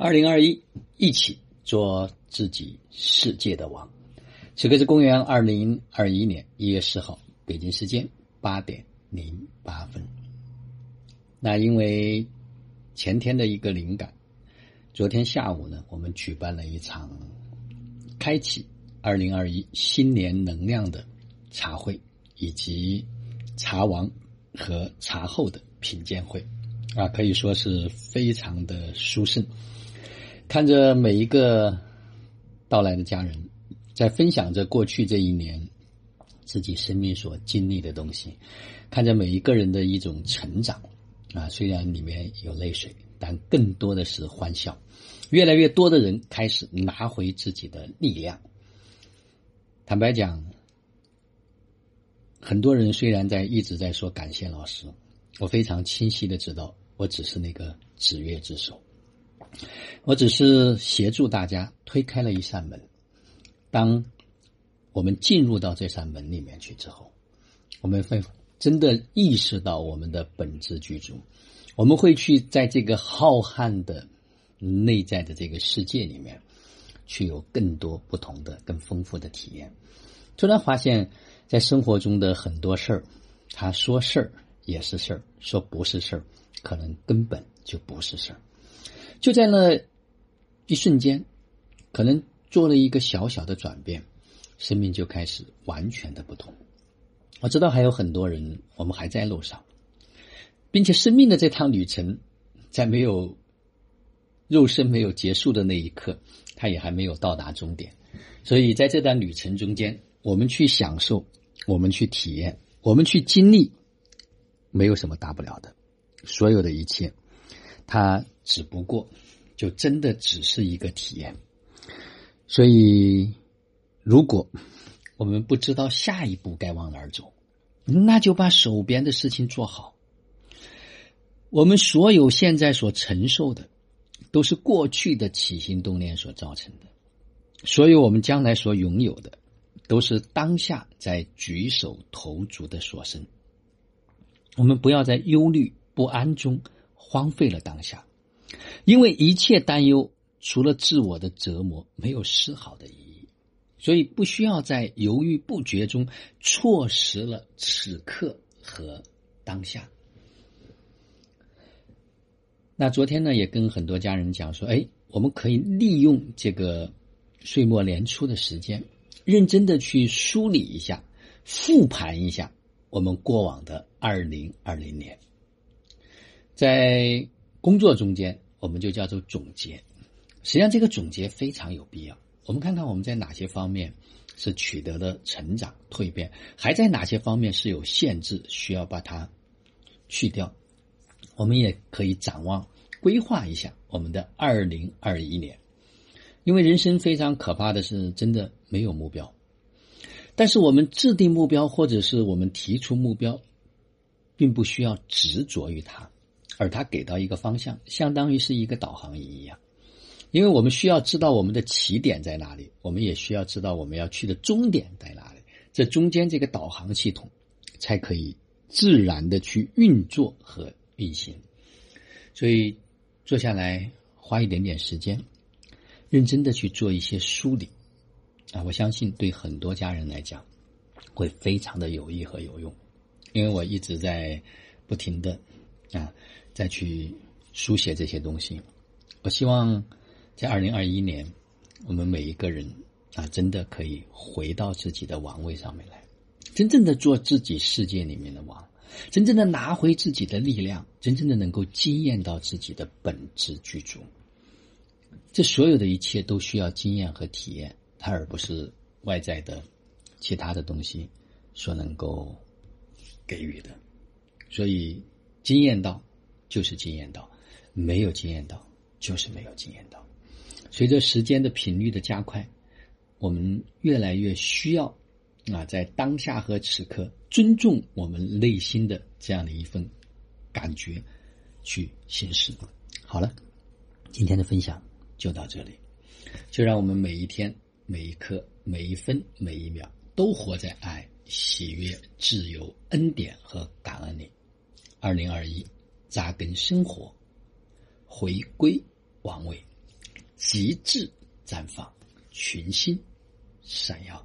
二零二一，一起做自己世界的王。此刻是公元二零二一年一月四号，北京时间八点零八分。那因为前天的一个灵感，昨天下午呢，我们举办了一场开启二零二一新年能量的茶会，以及茶王和茶后的品鉴会，啊，可以说是非常的殊胜。看着每一个到来的家人，在分享着过去这一年自己生命所经历的东西，看着每一个人的一种成长，啊，虽然里面有泪水，但更多的是欢笑。越来越多的人开始拿回自己的力量。坦白讲，很多人虽然在一直在说感谢老师，我非常清晰的知道，我只是那个指月之手。我只是协助大家推开了一扇门。当我们进入到这扇门里面去之后，我们会真的意识到我们的本质居住。我们会去在这个浩瀚的内在的这个世界里面，去有更多不同的、更丰富的体验。突然发现，在生活中的很多事儿，他说事儿也是事儿，说不是事儿，可能根本就不是事儿。就在那一瞬间，可能做了一个小小的转变，生命就开始完全的不同。我知道还有很多人，我们还在路上，并且生命的这趟旅程，在没有肉身没有结束的那一刻，它也还没有到达终点。所以在这段旅程中间，我们去享受，我们去体验，我们去经历，没有什么大不了的，所有的一切。它只不过，就真的只是一个体验。所以，如果我们不知道下一步该往哪儿走，那就把手边的事情做好。我们所有现在所承受的，都是过去的起心动念所造成的；所有我们将来所拥有的，都是当下在举手投足的所生。我们不要在忧虑不安中。荒废了当下，因为一切担忧除了自我的折磨，没有丝毫的意义。所以不需要在犹豫不决中错失了此刻和当下。那昨天呢，也跟很多家人讲说，哎，我们可以利用这个岁末年初的时间，认真的去梳理一下、复盘一下我们过往的二零二零年。在工作中间，我们就叫做总结。实际上，这个总结非常有必要。我们看看我们在哪些方面是取得了成长、蜕变，还在哪些方面是有限制，需要把它去掉。我们也可以展望、规划一下我们的二零二一年。因为人生非常可怕的是，真的没有目标。但是我们制定目标，或者是我们提出目标，并不需要执着于它。而他给到一个方向，相当于是一个导航仪一样，因为我们需要知道我们的起点在哪里，我们也需要知道我们要去的终点在哪里，这中间这个导航系统才可以自然的去运作和运行。所以坐下来花一点点时间，认真的去做一些梳理啊，我相信对很多家人来讲会非常的有益和有用，因为我一直在不停的啊。再去书写这些东西，我希望在二零二一年，我们每一个人啊，真的可以回到自己的王位上面来，真正的做自己世界里面的王，真正的拿回自己的力量，真正的能够惊艳到自己的本质居住。这所有的一切都需要经验和体验，它而不是外在的其他的东西所能够给予的。所以，惊艳到。就是经验到，没有经验到，就是没有经验到。随着时间的频率的加快，我们越来越需要啊，在当下和此刻尊重我们内心的这样的一份感觉去行事。好了，今天的分享就到这里，就让我们每一天、每一刻、每一分、每一秒都活在爱、喜悦、自由、恩典和感恩里。二零二一。扎根生活，回归王位。极致绽放，群星闪耀。